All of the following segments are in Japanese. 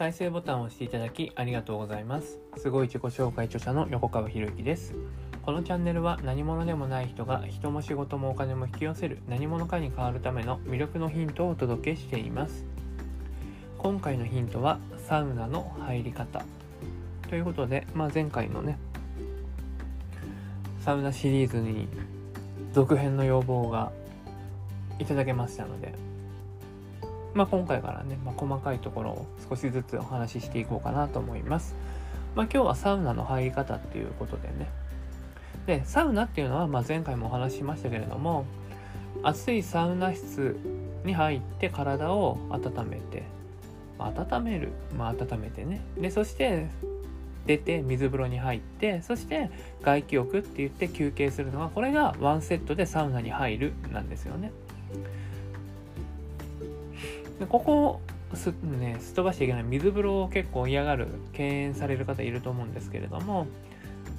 再生ボタンを押していただきありがとうございます。すごい自己紹介著者の横川博之です。このチャンネルは何者でもない人が人も仕事もお金も引き寄せる何者かに変わるための魅力のヒントをお届けしています。今回のヒントはサウナの入り方。ということで、まあ、前回のね、サウナシリーズに続編の要望がいただけましたので、まあ、今回からね、まあ、細かいところを少しずつお話ししていこうかなと思います。まあ、今日はサウナの入り方っていうことでね。で、サウナっていうのは、まあ、前回もお話ししましたけれども、暑いサウナ室に入って体を温めて、まあ、温める、まあ、温めてね。で、そして出て水風呂に入ってそして外気浴って言って休憩するのがこれがワンセットでサウナに入るなんですよね。でここをす,、ね、すっ飛ばしちゃいけない水風呂を結構嫌がる敬遠される方いると思うんですけれども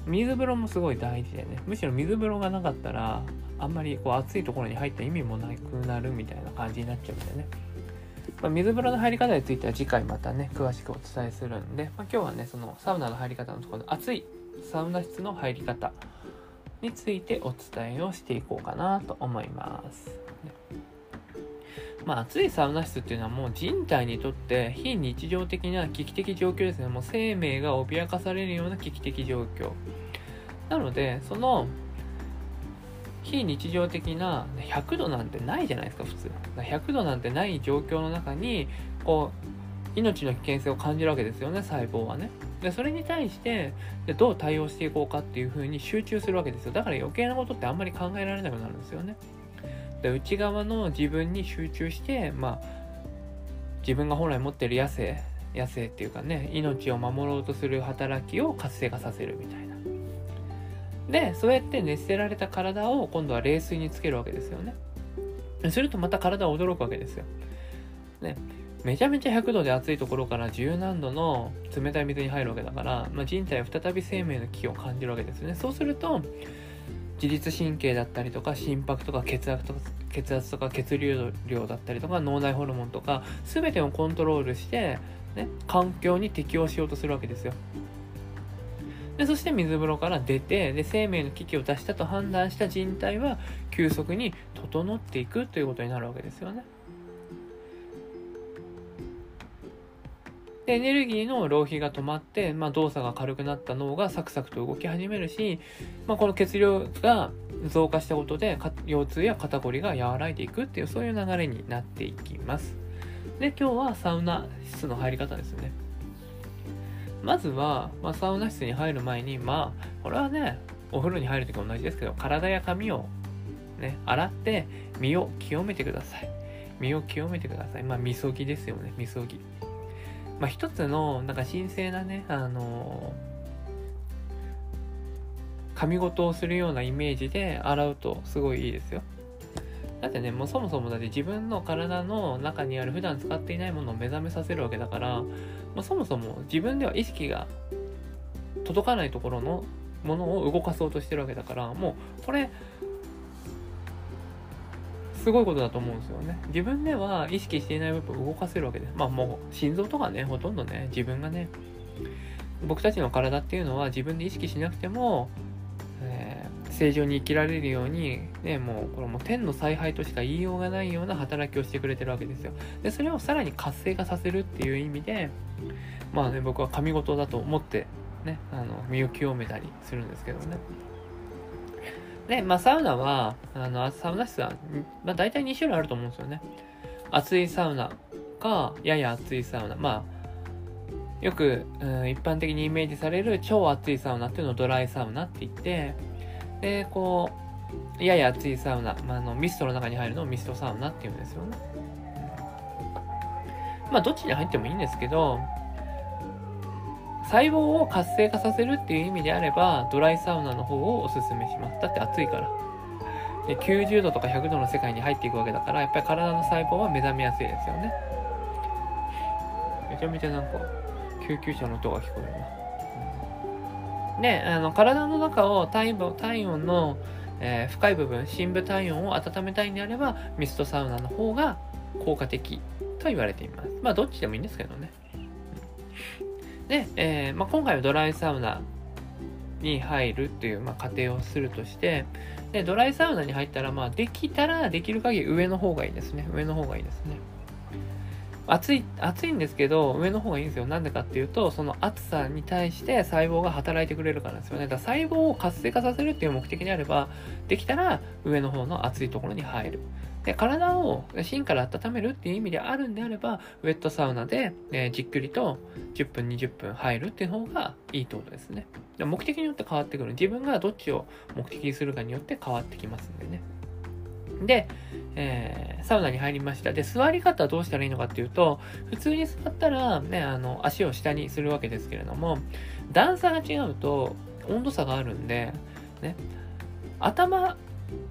水風呂もすごい大事でねむしろ水風呂がなかったらあんまりこう暑いところに入った意味もなくなるみたいな感じになっちゃうんでね。まあ、水風呂の入り方については次回またね詳しくお伝えするんで、まあ、今日はねそのサウナの入り方のところの暑いサウナ室の入り方についてお伝えをしていこうかなと思います。まあ、暑いサウナ室っていうのはもう人体にとって非日常的な危機的状況ですね。もう生命が脅かされるような危機的状況。なので、その非日常的な100度なんてないじゃないですか普通100度なんてない状況の中にこう命の危険性を感じるわけですよね細胞はねでそれに対してでどう対応していこうかっていうふうに集中するわけですよだから余計なことってあんまり考えられなくなるんですよねで内側の自分に集中してまあ自分が本来持ってる野生野生っていうかね命を守ろうとする働きを活性化させるみたいなで、そうやって熱せられた体を今度は冷水につけるわけですよね。するとまた体は驚くわけですよ。ね、めちゃめちゃ100度で暑いところから十何度の冷たい水に入るわけだから、まあ、人体は再び生命の危機を感じるわけですね。そうすると、自律神経だったりとか心拍とか血圧とか血圧とか血流量だったりとか脳内ホルモンとか全てをコントロールして、ね、環境に適応しようとするわけですよ。でそして水風呂から出てで生命の危機を出したと判断した人体は急速に整っていくということになるわけですよね。でエネルギーの浪費が止まって、まあ、動作が軽くなった脳がサクサクと動き始めるし、まあ、この血流が増加したことで腰痛や肩こりが和らいでいくっていうそういう流れになっていきます。で今日はサウナ室の入り方ですよね。まずは、まあ、サウナ室に入る前に、まあ、これはね、お風呂に入るとき同じですけど、体や髪をね、洗って身を清めてください。身を清めてください。まあ、みそぎですよね、みそぎ。まあ、一つの、なんか神聖なね、あのー、髪ごとをするようなイメージで洗うとすごいいいですよ。だってね、もうそもそもだって自分の体の中にある普段使っていないものを目覚めさせるわけだから、まあ、そもそも自分では意識が届かないところのものを動かそうとしてるわけだからもうこれすごいことだと思うんですよね。自分では意識していない部分を動かせるわけで。すまあもう心臓とかねほとんどね自分がね僕たちの体っていうのは自分で意識しなくても、えー、正常に生きられるようにねもうこれも天の采配としか言いようがないような働きをしてくれてるわけですよ。でそれをさらに活性化させるっていう意味でまあね僕は神事だと思ってねあの身を清めたりするんですけどね。で、まあ、サウナは、あの、サウナ室は、まあ、大体2種類あると思うんですよね。熱いサウナか、やや熱いサウナ。まあ、よく、うん、一般的にイメージされる超熱いサウナっていうのをドライサウナって言って、で、こう、やや熱いサウナ、まあ、あのミストの中に入るのをミストサウナっていうんですよね。まあ、どっちに入ってもいいんですけど、細胞を活性化させるっていう意味であれば、ドライサウナの方をおすすめします。だって暑いから。で90度とか100度の世界に入っていくわけだから、やっぱり体の細胞は目覚めやすいですよね。めちゃめちゃなんか、救急車の音が聞こえるな。で、あの、体の中を体温体温の、えー、深い部分、深部体温を温めたいんであれば、ミストサウナの方が効果的と言われています。まあ、どっちでもいいんですけどね。で、えーまあ、今回はドライサウナに入るっていう、まあ、過程をするとして、で、ドライサウナに入ったら、まあ、できたらできる限り上の方がいいですね。上の方がいいですね。暑い、暑いんですけど、上の方がいいんですよ。なんでかっていうと、その暑さに対して細胞が働いてくれるからですよね。だから細胞を活性化させるっていう目的であれば、できたら上の方の暑いところに入る。で、体を芯から温めるっていう意味であるんであれば、ウェットサウナで、えー、じっくりと10分、20分入るっていう方がいいってことですね。で目的によって変わってくる。自分がどっちを目的にするかによって変わってきますんでね。で、えー、サウナに入りました。で、座り方はどうしたらいいのかっていうと、普通に座ったら、ね、あの、足を下にするわけですけれども、段差が違うと温度差があるんで、ね、頭、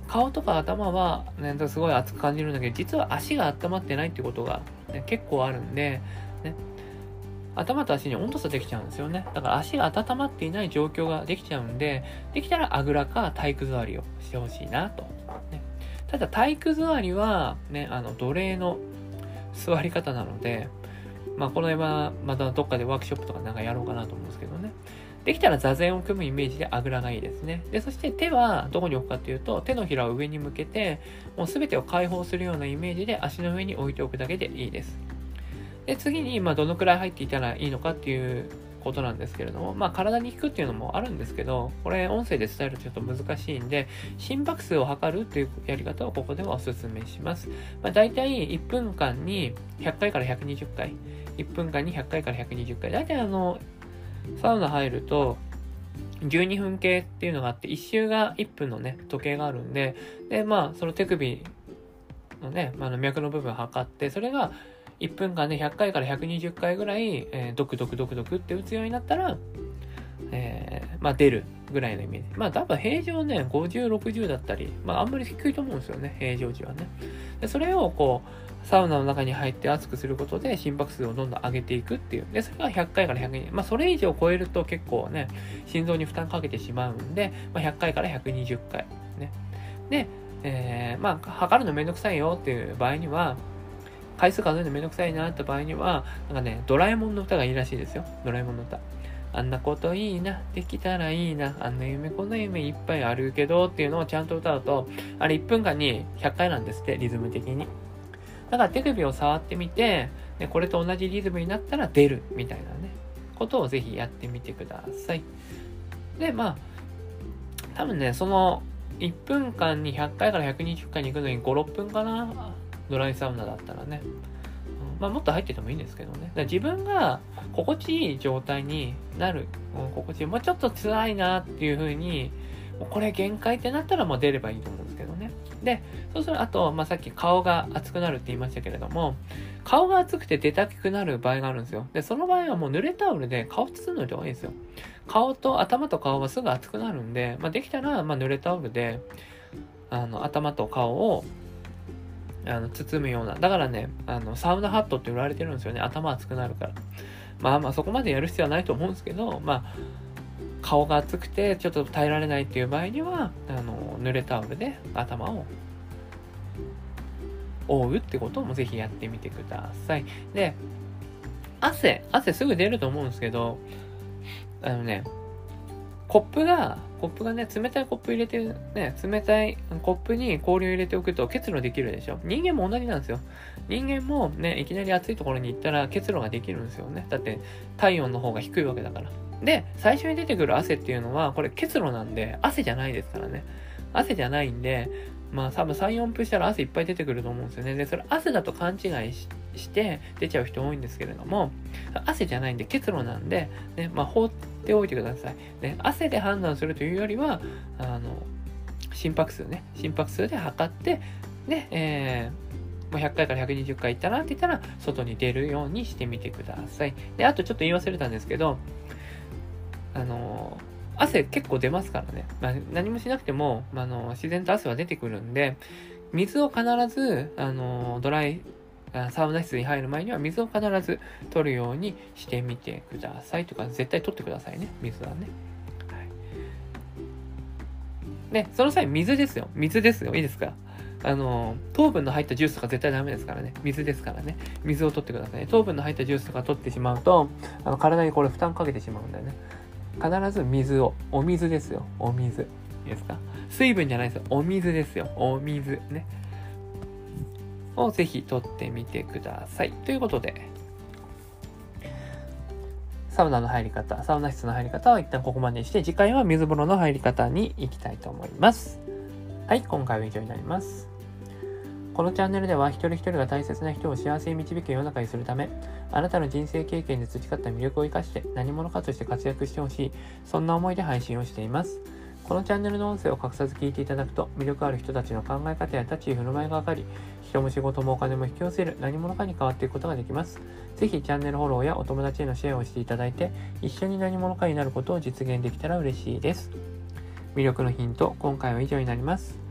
顔とか頭は、ね、すごい熱く感じるんだけど、実は足が温まってないってことが、ね、結構あるんで、ね、頭と足に温度差できちゃうんですよね。だから足が温まっていない状況ができちゃうんで、できたらあぐらか体育座りをしてほしいなと。ね、ただ体育座りは、ね、あの、奴隷の座り方なので、まあ、この辺はまたどっかでワークショップとかなんかやろうかなと思うんですけどね。できたら座禅を組むイメージであぐらがいいですね。で、そして手はどこに置くかっていうと、手のひらを上に向けて、もうすべてを解放するようなイメージで足の上に置いておくだけでいいです。で、次に、まあ、どのくらい入っていたらいいのかっていうことなんですけれども、まあ、体に効くっていうのもあるんですけど、これ、音声で伝えるとちょっと難しいんで、心拍数を測るっていうやり方をここではお勧めします。まあ、大体1分間に100回から120回。1分間に100回から120回。大体あの、サウナ入ると、12分計っていうのがあって、1周が1分のね、時計があるんで、で、まあ、その手首のね、あの脈の部分測って、それが1分間で100回から120回ぐらい、えー、ドクドクドクドクって打つようになったら、えー、まあ出るぐらいのイメージ。まあ多分平常ね、50、60だったり、まああんまり低いと思うんですよね、平常時はね。でそれをこう、サウナの中に入って熱くすることで心拍数をどんどん上げていくっていう。で、それが100回から120。まあそれ以上超えると結構ね、心臓に負担かけてしまうんで、まあ、100回から120回。ね。で、えー、まあ測るのめんどくさいよっていう場合には、回数数えるのめんどくさいなって場合には、なんかね、ドラえもんの歌がいいらしいですよ。ドラえもんの歌。あんなこといいな、できたらいいな、あんな夢こんな夢いっぱいあるけどっていうのをちゃんと歌うと、あれ1分間に100回なんですって、リズム的に。だから手首を触ってみて、でこれと同じリズムになったら出るみたいなね、ことをぜひやってみてください。で、まあ、多分ね、その1分間に100回から120回に行くのに5、6分かなドライサウナだったらね。まあ、もっと入っててもいいんですけどね。自分が心地いい状態になる。心地いい。もうちょっと辛いなっていう風に、これ限界ってなったらもう出ればいいと思うんですけど。で、そうすると、あと、まあ、さっき顔が熱くなるって言いましたけれども、顔が熱くて出たくなる場合があるんですよ。で、その場合はもう濡れタオルで顔包んでおいた方がいいんですよ。顔と頭と顔はすぐ熱くなるんで、まあ、できたら、まあ、濡れタオルで、あの、頭と顔をあの包むような。だからね、あの、サウナハットって売られてるんですよね。頭熱くなるから。まあまあそこまでやる必要はないと思うんですけど、まあ、顔が熱くてちょっと耐えられないっていう場合には、あの、濡れタオルで頭を覆うってこともぜひやってみてください。で、汗、汗すぐ出ると思うんですけど、あのね、コップが、コップがね、冷たいコップ入れて、ね、冷たいコップに氷を入れておくと結露できるでしょ。人間も同じなんですよ。人間もね、いきなり暑いところに行ったら結露ができるんですよね。だって体温の方が低いわけだから。で、最初に出てくる汗っていうのは、これ結露なんで、汗じゃないですからね。汗じゃないんで、まあ多分3、4分したら汗いっぱい出てくると思うんですよね。で、それ汗だと勘違いして出ちゃう人多いんですけれども、汗じゃないんで結露なんで、ね、まあ放っておいてください。ね、汗で判断するというよりは、あの、心拍数ね、心拍数で測って、で、えー、100回から120回いったなって言ったら、外に出るようにしてみてください。で、あとちょっと言い忘れたんですけど、あの汗結構出ますからね。まあ、何もしなくても、まあの、自然と汗は出てくるんで、水を必ず、あの、ドライ、サウナ室に入る前には水を必ず取るようにしてみてください。とか、絶対取ってくださいね。水はね。はい。で、その際、水ですよ。水ですよ。いいですか？あの、糖分の入ったジュースとか絶対ダメですからね。水ですからね。水を取ってくださいね。糖分の入ったジュースとか取ってしまうと、あの体にこれ負担かけてしまうんだよね。必ず水を、お水ですよ。お水。ですか？水分じゃないですよ。お水ですよ。お水ね。をぜひ取ってみてください。ということで、サウナの入り方、サウナ室の入り方は一旦ここまでにして、次回は水風呂の入り方に行きたいと思います。はい、今回は以上になります。このチャンネルでは一人一人が大切な人を幸せに導く世の中にするため、あなたの人生経験で培った魅力を生かして何者かとして活躍してほしい、そんな思いで配信をしています。このチャンネルの音声を隠さず聞いていただくと、魅力ある人たちの考え方や立ち居振る舞いがわかり、人も仕事もお金も引き寄せる何者かに変わっていくことができます。ぜひチャンネルフォローやお友達へのシェアをしていただいて、一緒に何者かになることを実現できたら嬉しいです。魅力のヒント、今回は以上になります。